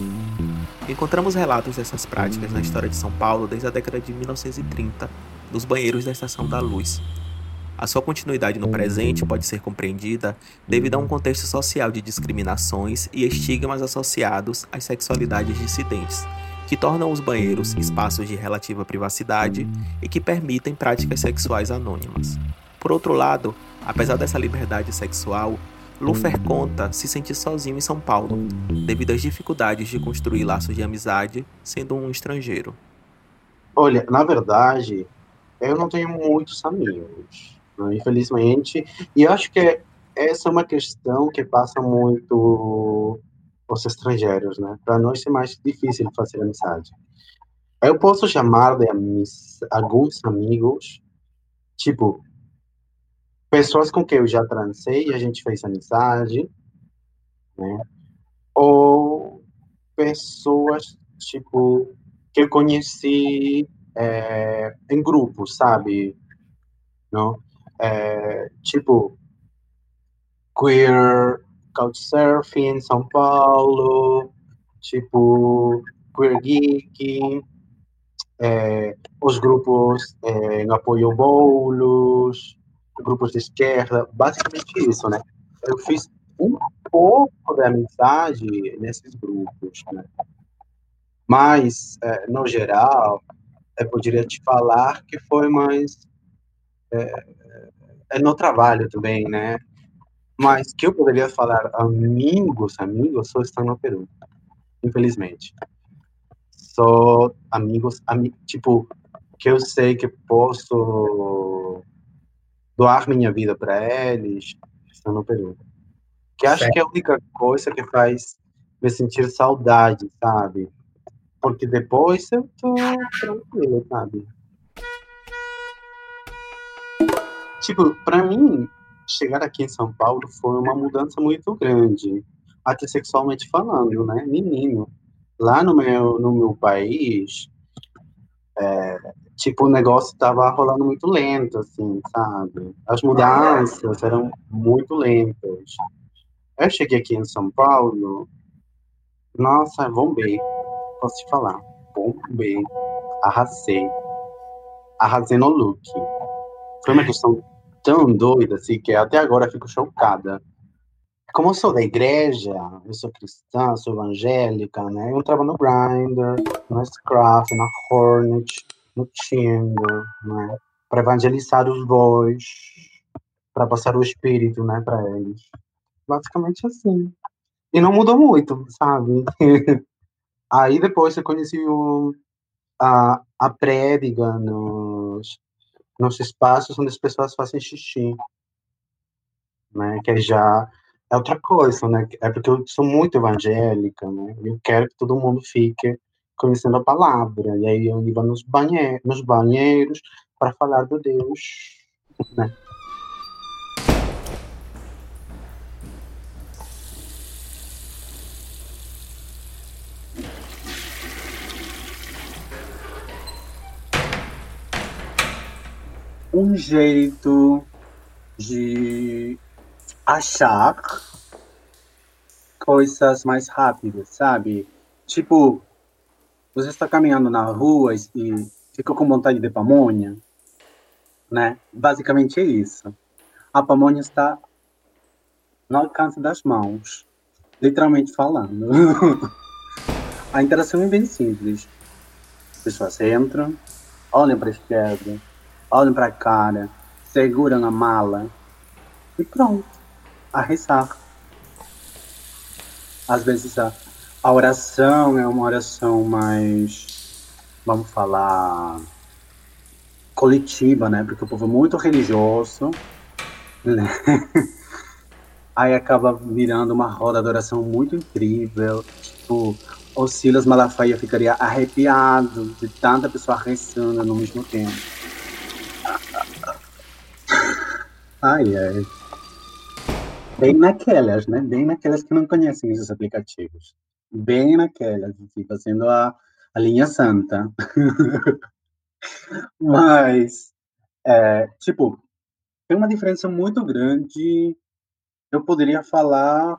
Encontramos relatos dessas práticas na história de São Paulo desde a década de 1930, nos banheiros da Estação da Luz. A sua continuidade no presente pode ser compreendida devido a um contexto social de discriminações e estigmas associados às sexualidades dissidentes, que tornam os banheiros espaços de relativa privacidade e que permitem práticas sexuais anônimas. Por outro lado, apesar dessa liberdade sexual, Lufer conta se sentir sozinho em São Paulo, devido às dificuldades de construir laços de amizade sendo um estrangeiro. Olha, na verdade, eu não tenho muitos amigos, né, infelizmente, e eu acho que essa é uma questão que passa muito os estrangeiros, né? Para nós é mais difícil fazer amizade. Eu posso chamar de amis, alguns amigos, tipo, pessoas com quem eu já transei e a gente fez amizade, né? Ou pessoas, tipo, que eu conheci é, em grupo, sabe? Não? É, tipo, queer couchsurfing em São Paulo, tipo, queer geek, é, os grupos é, em apoio bolos, grupos de esquerda, basicamente isso, né? Eu fiz um pouco de amizade nesses grupos, né? Mas, é, no geral, eu poderia te falar que foi mais é, é no trabalho também, né? Mas que eu poderia falar amigos, amigos, só estão no Peru, infelizmente. Só amigos, ami tipo, que eu sei que posso doar minha vida para eles, estão no Peru. Que acho certo. que é a única coisa que faz me sentir saudade, sabe? Porque depois eu tô tranquilo, sabe? Tipo, para mim, chegar aqui em São Paulo foi uma mudança muito grande, até sexualmente falando, né? Menino, lá no meu, no meu país, é, tipo, o negócio tava rolando muito lento, assim, sabe? As mudanças eram muito lentas. Eu cheguei aqui em São Paulo, nossa, bombei posso te falar. Bombei. Arrasei. Arrasei no look. Foi uma questão tão doida, assim, que até agora fico chocada. Como eu sou da igreja, eu sou cristã, sou evangélica, né? Eu entrava no Grindr, no Scruff, na Hornet, no Tinder, né? Para evangelizar os boys, para passar o espírito, né, para eles. Basicamente assim. E não mudou muito, sabe? (laughs) Aí depois eu conheci o, a, a prédica nos, nos espaços onde as pessoas fazem xixi, né? Que já é outra coisa, né? É porque eu sou muito evangélica, né? Eu quero que todo mundo fique conhecendo a palavra. E aí eu ia nos, nos banheiros para falar do Deus, né? Um jeito de achar coisas mais rápidas, sabe? Tipo, você está caminhando na rua e fica com vontade de pamonha, né? Basicamente é isso. A pamonha está no alcance das mãos, literalmente falando. (laughs) a interação é bem simples. As pessoas entram, olham para a esquerda, olham para a cara, seguram a mala e pronto, a rezar. Às vezes a, a oração é uma oração mais, vamos falar, coletiva, né? Porque o povo é muito religioso, né? (laughs) Aí acaba virando uma roda de oração muito incrível. Tipo, o Silas Malafaia ficaria arrepiado de tanta pessoa rezando no mesmo tempo. Ai, ai. Bem naquelas, né? Bem naquelas que não conhecem esses aplicativos. Bem naquelas, assim, fazendo a, a linha santa. (laughs) Mas, é, tipo, tem uma diferença muito grande. Eu poderia falar.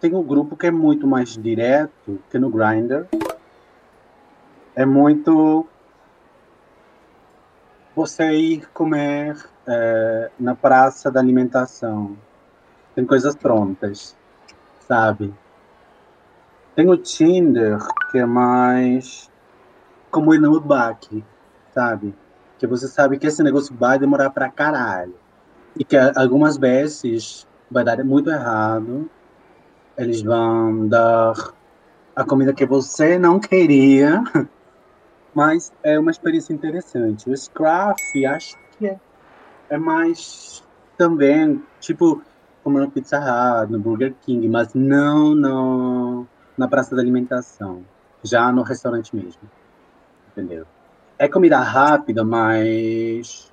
Tem um grupo que é muito mais direto que no Grindr. É muito você ir comer é, na praça da alimentação. Tem coisas prontas, sabe? Tem o Tinder, que é mais como no Outback, sabe? Que você sabe que esse negócio vai demorar pra caralho. E que algumas vezes vai dar muito errado. Eles vão dar a comida que você não queria, (laughs) mas é uma experiência interessante. O Scruff, acho que é, é mais também, tipo, como no Pizza Hut, no Burger King, mas não no, na praça da alimentação, já no restaurante mesmo. Entendeu? É comida rápida, mas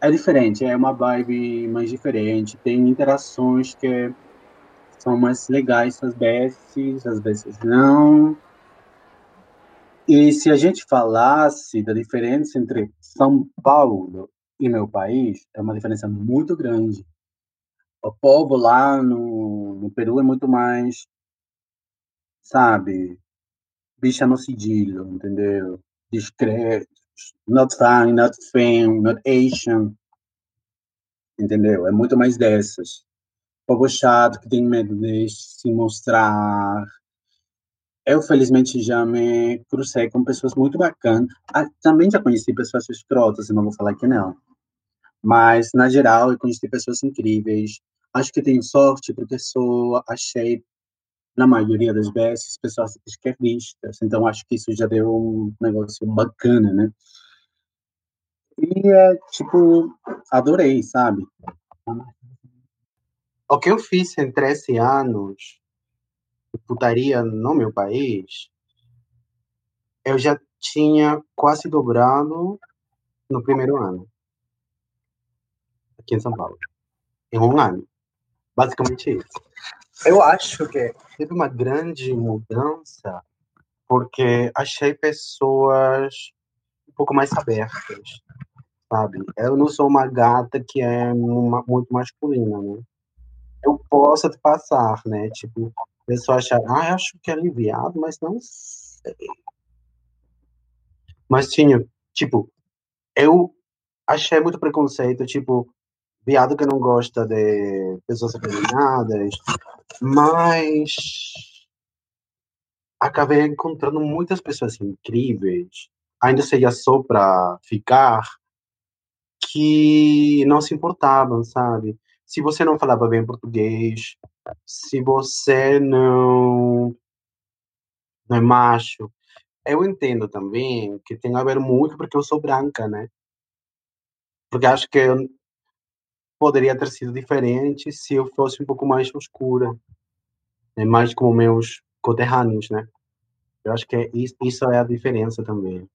é diferente, é uma vibe mais diferente, tem interações que são mais legais às vezes, às vezes não. E se a gente falasse da diferença entre São Paulo e meu país, é uma diferença muito grande. O povo lá no, no Peru é muito mais, sabe, bicha no sigilo, entendeu? Discreto, not fine, not fame, not Asian, entendeu? É muito mais dessas. Povo chato que tem medo de se mostrar. Eu, felizmente, já me cruzei com pessoas muito bacanas. Ah, também já conheci pessoas escrotas, não vou falar que não. Mas, na geral, eu conheci pessoas incríveis. Acho que tenho sorte, porque sou, achei, na maioria das vezes, pessoas esquerdistas. Então, acho que isso já deu um negócio bacana, né? E é, tipo, adorei, sabe? O que eu fiz em 13 anos de putaria no meu país, eu já tinha quase dobrado no primeiro ano. Aqui em São Paulo. Em um ano. Basicamente isso. Eu acho que teve uma grande mudança porque achei pessoas um pouco mais abertas sabe? Eu não sou uma gata que é uma, muito masculina, né? Eu posso te passar, né? Tipo, a pessoa achar, ah, acho que é aliviado, mas não sei. Mas tinha, tipo, eu achei muito preconceito, tipo, viado que não gosta de pessoas afeminadas, mas acabei encontrando muitas pessoas incríveis, ainda seja só para ficar, que não se importavam, sabe? Se você não falava bem português, se você não, não é macho. Eu entendo também que tem a ver muito porque eu sou branca, né? Porque acho que poderia ter sido diferente se eu fosse um pouco mais escura, né? mais como meus conterrâneos, né? Eu acho que é isso é a diferença também.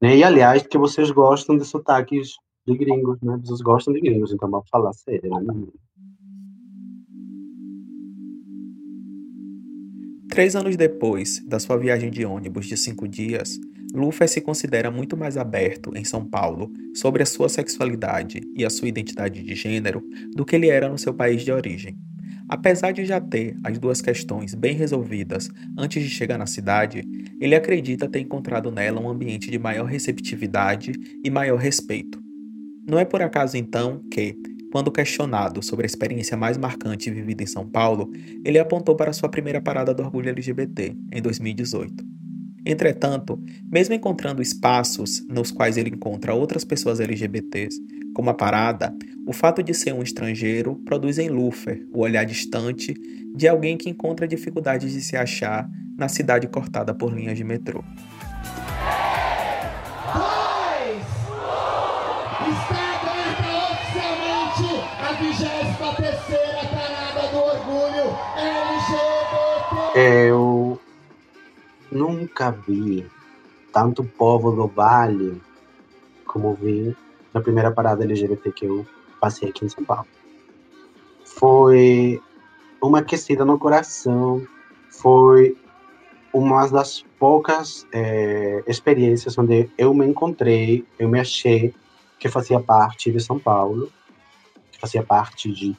Né? E, aliás, que vocês gostam de sotaques de gringos, né? Vocês gostam de gringos, então vamos falar sério, né? Três anos depois da sua viagem de ônibus de cinco dias, Luffy se considera muito mais aberto em São Paulo sobre a sua sexualidade e a sua identidade de gênero do que ele era no seu país de origem. Apesar de já ter as duas questões bem resolvidas antes de chegar na cidade, ele acredita ter encontrado nela um ambiente de maior receptividade e maior respeito, não é por acaso então que, quando questionado sobre a experiência mais marcante vivida em São Paulo, ele apontou para sua primeira parada do orgulho LGBT, em 2018. Entretanto, mesmo encontrando espaços nos quais ele encontra outras pessoas LGBTs, como a parada, o fato de ser um estrangeiro produz em Lufer o olhar distante de alguém que encontra dificuldades de se achar na cidade cortada por linhas de metrô. Eu nunca vi tanto povo do Vale como vi na primeira parada LGBT que eu passei aqui em São Paulo. Foi uma aquecida no coração, foi uma das poucas é, experiências onde eu me encontrei, eu me achei que fazia parte de São Paulo, que fazia parte de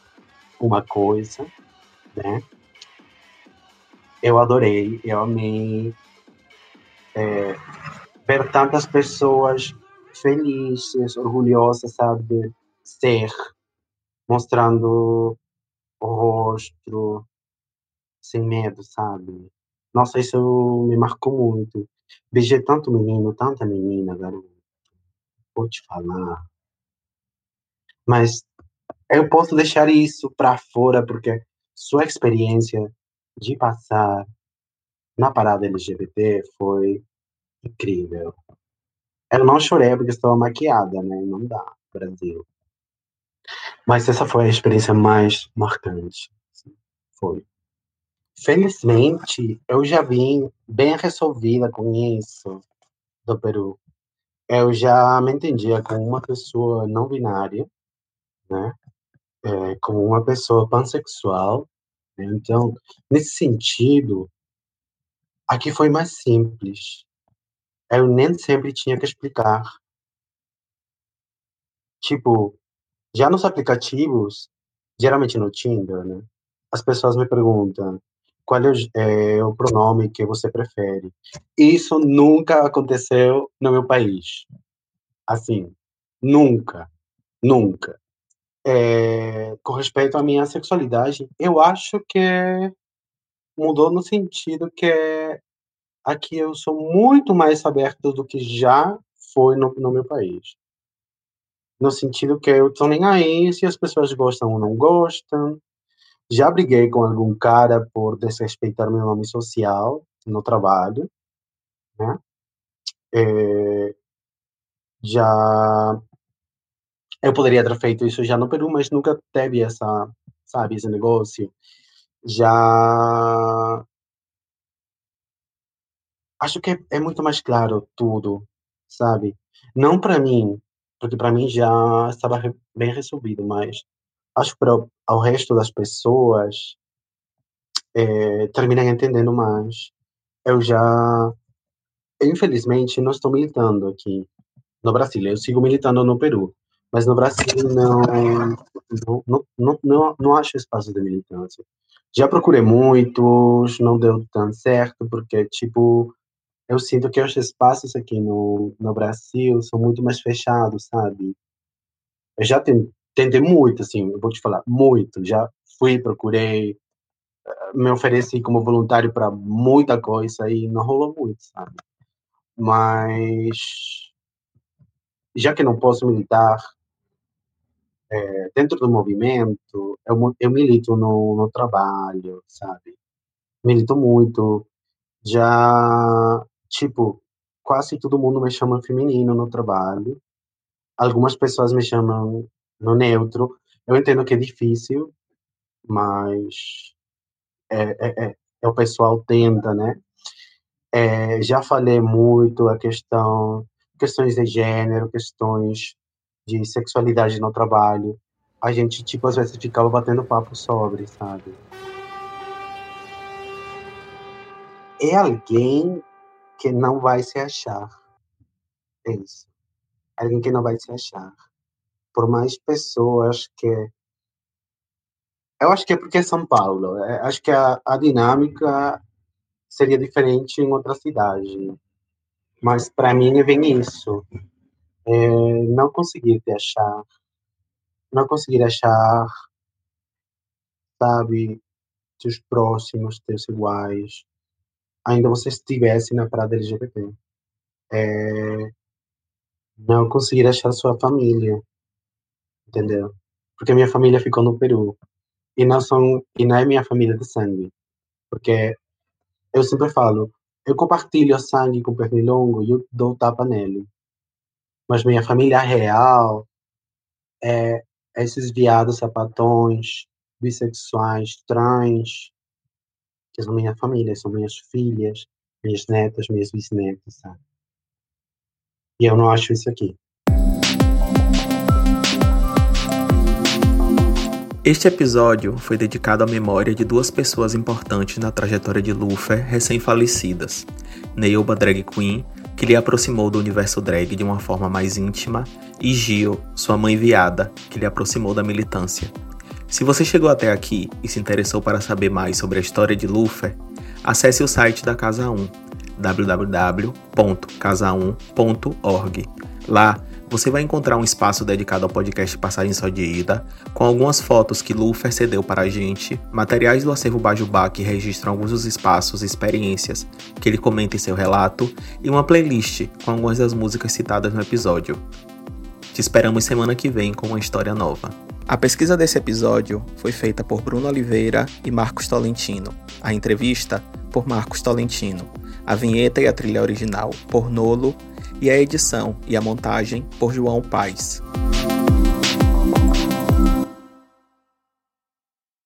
uma coisa, né? Eu adorei, eu amei é, ver tantas pessoas felizes, orgulhosas, sabe, ser, mostrando o rosto, sem medo, sabe? Nossa, isso me marcou muito. Beijei tanto menino, tanta menina, garoto. Vou te falar. Mas eu posso deixar isso para fora porque sua experiência de passar na parada LGBT foi incrível. Eu não chorei porque estava maquiada, né? Não dá, Brasil. Mas essa foi a experiência mais marcante. Foi. Felizmente, eu já vim bem resolvida com isso do Peru. Eu já me entendia como uma pessoa não binária, né? É, uma pessoa pansexual. Né? Então, nesse sentido, aqui foi mais simples. Eu nem sempre tinha que explicar. Tipo, já nos aplicativos, geralmente no Tinder, né? As pessoas me perguntam qual é o, é o pronome que você prefere. Isso nunca aconteceu no meu país. Assim, nunca, nunca. É, com respeito à minha sexualidade, eu acho que mudou no sentido que aqui eu sou muito mais aberto do que já foi no, no meu país. No sentido que eu tô nem aí se as pessoas gostam ou não gostam. Já briguei com algum cara por desrespeitar meu nome social no trabalho, né? É, já eu poderia ter feito isso já no Peru, mas nunca teve essa, sabe, esse negócio. Já acho que é, é muito mais claro tudo, sabe? Não para mim, porque para mim já estava bem resolvido, mas acho que para o resto das pessoas é, entendendo mais. Eu já, infelizmente, não estou militando aqui no Brasil. Eu sigo militando no Peru, mas no Brasil não, não, não, não, não, acho espaço de militância. Já procurei muitos, não deu tão certo, porque, tipo, eu sinto que os espaços aqui no, no Brasil são muito mais fechados, sabe? Eu já tentei muito, assim, eu vou te falar, muito. Já fui, procurei, me ofereci como voluntário para muita coisa e não rolou muito, sabe? Mas, já que não posso militar é, dentro do movimento, eu, eu milito no, no trabalho, sabe? Milito muito. Já, tipo, quase todo mundo me chama feminino no trabalho. Algumas pessoas me chamam no neutro. Eu entendo que é difícil, mas é, é, é, é o pessoal tenta, né? É, já falei muito a questão, questões de gênero, questões de sexualidade no trabalho, a gente, tipo, às vezes ficava batendo papo sobre, sabe? É alguém que não vai se achar. É isso. Alguém que não vai se achar. Por mais pessoas que. Eu acho que é porque é São Paulo. É, acho que a, a dinâmica seria diferente em outra cidade. Mas para mim bem isso é, não conseguir te achar, não conseguir achar, sabe, teus próximos, teus iguais, ainda você estivesse na parada LGBT. É, não conseguir achar sua família, entendeu? Porque minha família ficou no Peru e não são e não é minha família de sangue, porque eu sempre falo, eu compartilho sangue com o pernilongo e eu dou tapa nele mas minha família real é esses viados sapatões, bissexuais, trans, que são minha família, são minhas filhas, minhas netas, minhas bisnetas, sabe? E eu não acho isso aqui. Este episódio foi dedicado à memória de duas pessoas importantes na trajetória de Lufer recém-falecidas: Neilba Drag Queen que lhe aproximou do universo drag de uma forma mais íntima, e Gio, sua mãe viada, que lhe aproximou da militância. Se você chegou até aqui e se interessou para saber mais sobre a história de Lufer, acesse o site da Casa 1, www.casa1.org. Lá, você vai encontrar um espaço dedicado ao podcast Passagem Só de Ida, com algumas fotos que Lufer cedeu para a gente, materiais do acervo Bajubá que registram alguns dos espaços e experiências que ele comenta em seu relato, e uma playlist com algumas das músicas citadas no episódio. Te esperamos semana que vem com uma história nova. A pesquisa desse episódio foi feita por Bruno Oliveira e Marcos Tolentino. A entrevista por Marcos Tolentino. A vinheta e a trilha original por Nolo e a edição e a montagem por João Paes.